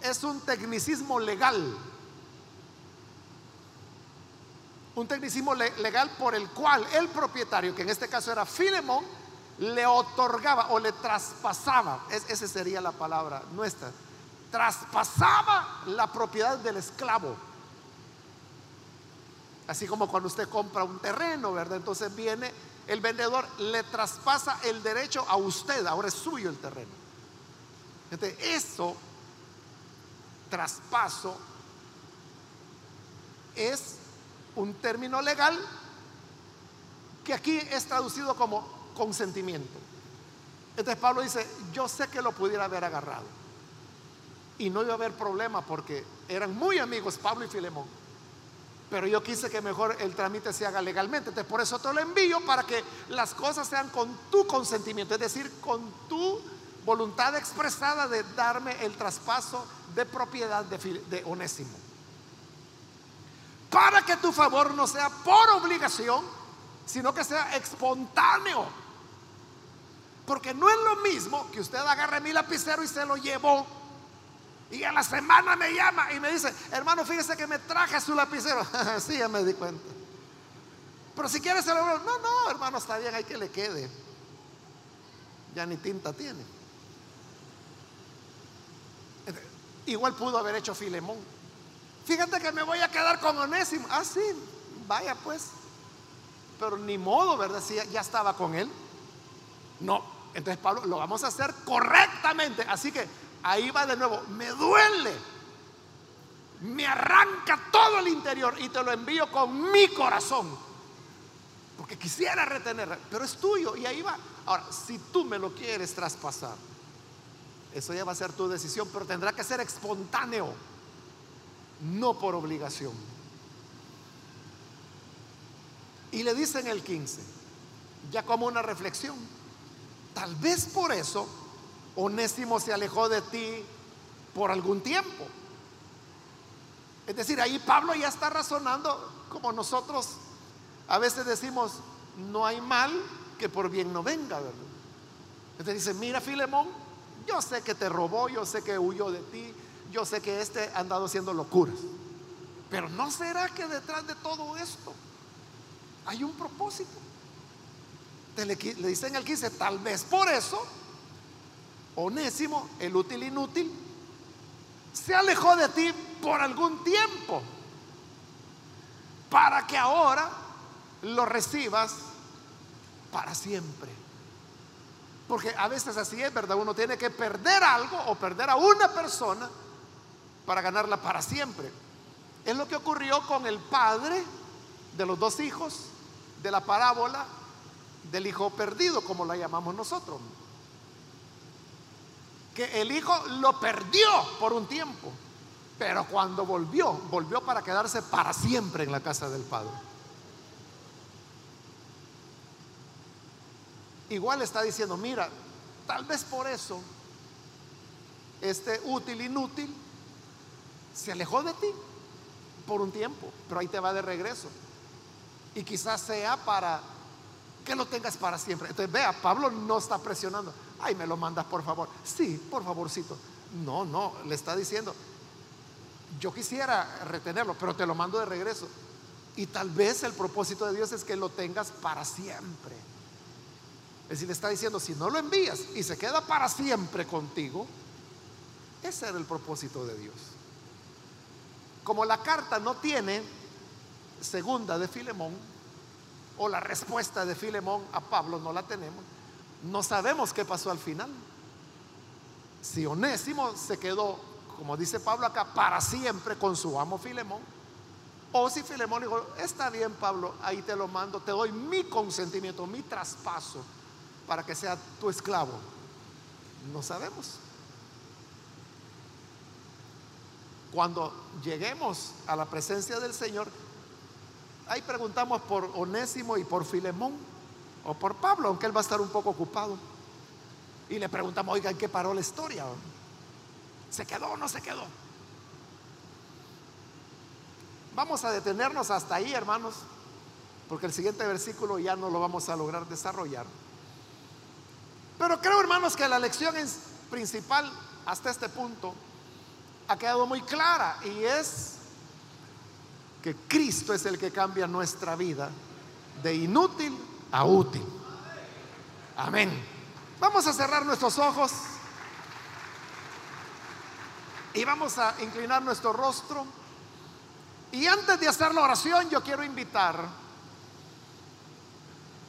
Speaker 1: es un tecnicismo legal. Un tecnicismo legal por el cual el propietario, que en este caso era Filemón, le otorgaba o le traspasaba, esa sería la palabra nuestra, traspasaba la propiedad del esclavo. Así como cuando usted compra un terreno, ¿verdad? Entonces viene el vendedor, le traspasa el derecho a usted, ahora es suyo el terreno. Entonces, eso, traspaso, es un término legal que aquí es traducido como consentimiento. Entonces Pablo dice, yo sé que lo pudiera haber agarrado y no iba a haber problema porque eran muy amigos Pablo y Filemón. Pero yo quise que mejor el trámite se haga legalmente. Entonces por eso te lo envío para que las cosas sean con tu consentimiento, es decir, con tu voluntad expresada de darme el traspaso de propiedad de, de Onésimo. para que tu favor no sea por obligación, sino que sea espontáneo. Porque no es lo mismo que usted agarre mi lapicero y se lo llevó. Y a la semana me llama y me dice, hermano, fíjese que me traje su lapicero. sí, ya me di cuenta. Pero si quiere se lo no, no, hermano, está bien, hay que le quede. Ya ni tinta tiene. Igual pudo haber hecho Filemón. Fíjate que me voy a quedar con Onésimo. Ah, sí, vaya pues. Pero ni modo, ¿verdad? Ya estaba con él. No, entonces Pablo, lo vamos a hacer correctamente. Así que ahí va de nuevo. Me duele. Me arranca todo el interior y te lo envío con mi corazón. Porque quisiera retener, pero es tuyo y ahí va. Ahora, si tú me lo quieres traspasar, eso ya va a ser tu decisión, pero tendrá que ser espontáneo, no por obligación. Y le dice en el 15, ya como una reflexión, tal vez por eso Onésimo se alejó de ti por algún tiempo. Es decir, ahí Pablo ya está razonando como nosotros a veces decimos, no hay mal que por bien no venga, ¿verdad? Entonces dice, mira Filemón, yo sé que te robó, yo sé que huyó de ti, yo sé que este ha andado haciendo locuras. Pero ¿no será que detrás de todo esto hay un propósito? le, le dicen el 15, tal vez por eso, Onésimo, el útil inútil, se alejó de ti por algún tiempo, para que ahora lo recibas para siempre. Porque a veces así es, ¿verdad? Uno tiene que perder algo o perder a una persona para ganarla para siempre. Es lo que ocurrió con el padre de los dos hijos de la parábola del hijo perdido, como la llamamos nosotros. Que el hijo lo perdió por un tiempo, pero cuando volvió, volvió para quedarse para siempre en la casa del padre. igual está diciendo, mira, tal vez por eso este útil inútil se alejó de ti por un tiempo, pero ahí te va de regreso. Y quizás sea para que lo tengas para siempre. Entonces, vea, Pablo no está presionando. Ay, me lo mandas por favor. Sí, por favorcito. No, no, le está diciendo, yo quisiera retenerlo, pero te lo mando de regreso. Y tal vez el propósito de Dios es que lo tengas para siempre. Es decir, le está diciendo, si no lo envías y se queda para siempre contigo, ese era el propósito de Dios. Como la carta no tiene segunda de Filemón, o la respuesta de Filemón a Pablo no la tenemos, no sabemos qué pasó al final. Si Onésimo se quedó, como dice Pablo acá, para siempre con su amo Filemón, o si Filemón dijo, está bien Pablo, ahí te lo mando, te doy mi consentimiento, mi traspaso para que sea tu esclavo? No sabemos. Cuando lleguemos a la presencia del Señor, ahí preguntamos por Onésimo y por Filemón o por Pablo, aunque él va a estar un poco ocupado. Y le preguntamos, oiga, ¿en qué paró la historia? ¿Se quedó o no se quedó? Vamos a detenernos hasta ahí, hermanos, porque el siguiente versículo ya no lo vamos a lograr desarrollar. Pero creo, hermanos, que la lección principal hasta este punto ha quedado muy clara y es que Cristo es el que cambia nuestra vida de inútil a útil. Amén. Vamos a cerrar nuestros ojos y vamos a inclinar nuestro rostro. Y antes de hacer la oración, yo quiero invitar,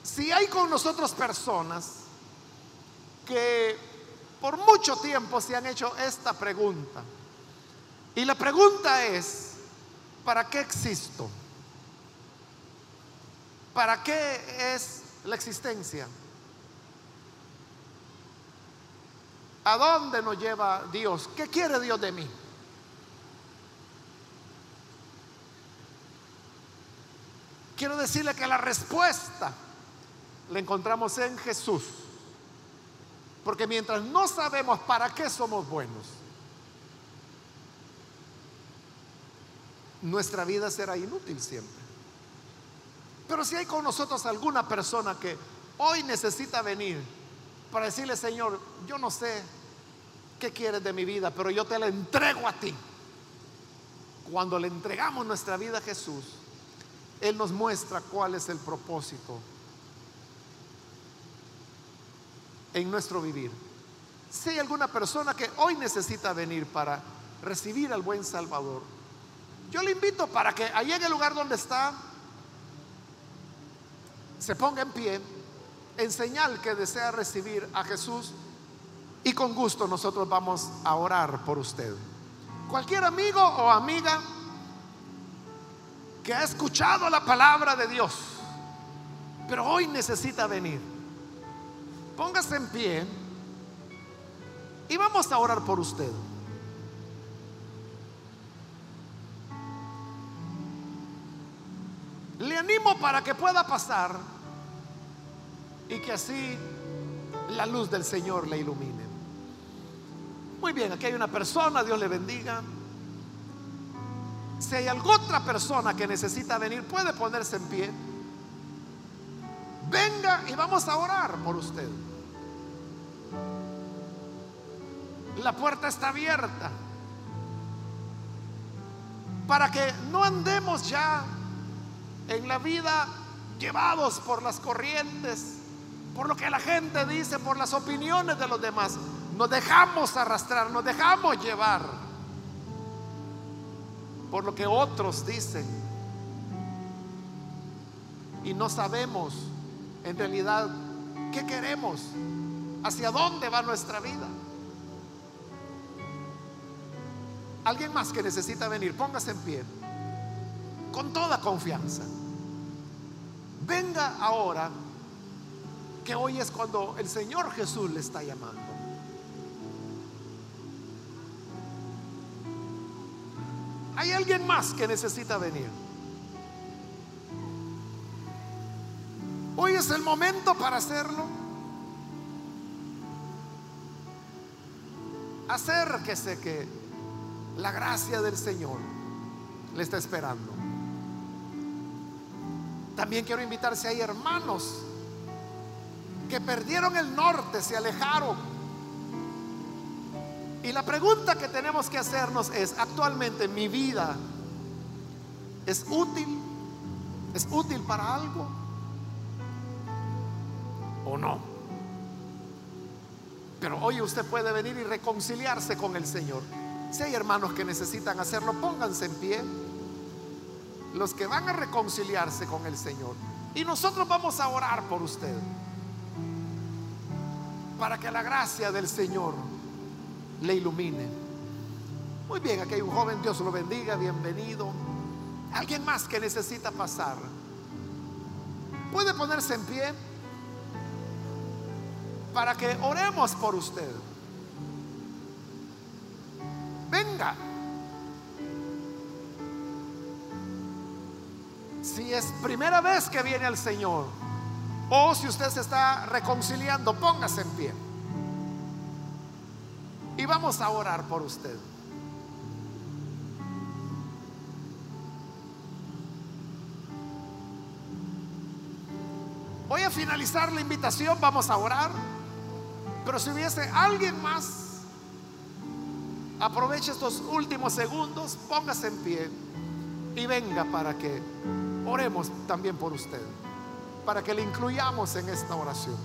Speaker 1: si hay con nosotros personas que por mucho tiempo se han hecho esta pregunta. Y la pregunta es, ¿para qué existo? ¿Para qué es la existencia? ¿A dónde nos lleva Dios? ¿Qué quiere Dios de mí? Quiero decirle que la respuesta la encontramos en Jesús. Porque mientras no sabemos para qué somos buenos, nuestra vida será inútil siempre. Pero si hay con nosotros alguna persona que hoy necesita venir para decirle, Señor, yo no sé qué quieres de mi vida, pero yo te la entrego a ti. Cuando le entregamos nuestra vida a Jesús, Él nos muestra cuál es el propósito en nuestro vivir. Si hay alguna persona que hoy necesita venir para recibir al buen Salvador, yo le invito para que allí en el lugar donde está, se ponga en pie en señal que desea recibir a Jesús y con gusto nosotros vamos a orar por usted. Cualquier amigo o amiga que ha escuchado la palabra de Dios, pero hoy necesita venir, póngase en pie y vamos a orar por usted. Le animo para que pueda pasar y que así la luz del Señor le ilumine. Muy bien, aquí hay una persona, Dios le bendiga. Si hay alguna otra persona que necesita venir, puede ponerse en pie. Venga y vamos a orar por usted. La puerta está abierta para que no andemos ya en la vida llevados por las corrientes, por lo que la gente dice, por las opiniones de los demás. Nos dejamos arrastrar, nos dejamos llevar por lo que otros dicen. Y no sabemos en realidad qué queremos, hacia dónde va nuestra vida. Alguien más que necesita venir, póngase en pie, con toda confianza. Venga ahora, que hoy es cuando el Señor Jesús le está llamando. ¿Hay alguien más que necesita venir? Hoy es el momento para hacerlo. Acérquese que la gracia del Señor le está esperando. También quiero invitar si hay hermanos que perdieron el norte, se alejaron. Y la pregunta que tenemos que hacernos es, actualmente mi vida es útil, es útil para algo o no. Pero hoy usted puede venir y reconciliarse con el Señor. Si hay hermanos que necesitan hacerlo, pónganse en pie los que van a reconciliarse con el Señor. Y nosotros vamos a orar por usted. Para que la gracia del Señor le ilumine. Muy bien, aquí hay un joven, Dios lo bendiga, bienvenido. Alguien más que necesita pasar. Puede ponerse en pie para que oremos por usted. Venga. Si es primera vez que viene al Señor o si usted se está reconciliando, póngase en pie. Y vamos a orar por usted. Voy a finalizar la invitación, vamos a orar. Pero si hubiese alguien más, aproveche estos últimos segundos, póngase en pie y venga para que oremos también por usted, para que le incluyamos en esta oración.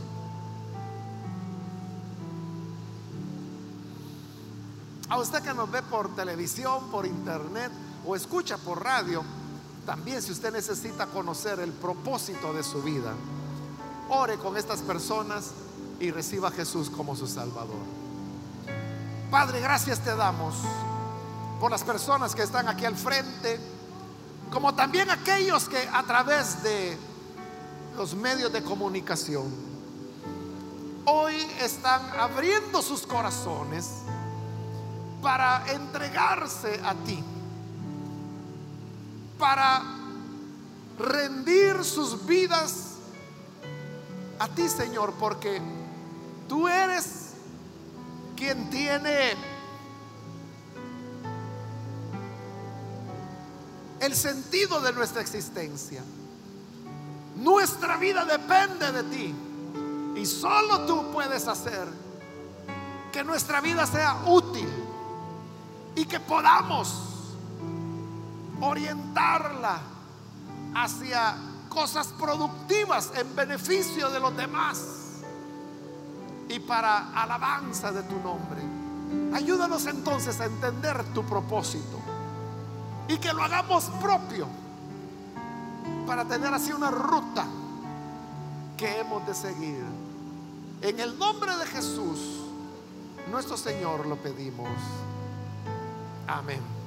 Speaker 1: A usted que nos ve por televisión, por internet o escucha por radio, también si usted necesita conocer el propósito de su vida, ore con estas personas y reciba a Jesús como su Salvador. Padre, gracias te damos por las personas que están aquí al frente como también aquellos que a través de los medios de comunicación hoy están abriendo sus corazones para entregarse a ti, para rendir sus vidas a ti, Señor, porque tú eres quien tiene el sentido de nuestra existencia. Nuestra vida depende de ti. Y solo tú puedes hacer que nuestra vida sea útil y que podamos orientarla hacia cosas productivas en beneficio de los demás y para alabanza de tu nombre. Ayúdanos entonces a entender tu propósito y que lo hagamos propio para tener así una ruta que hemos de seguir. En el nombre de Jesús, nuestro Señor, lo pedimos. Amén.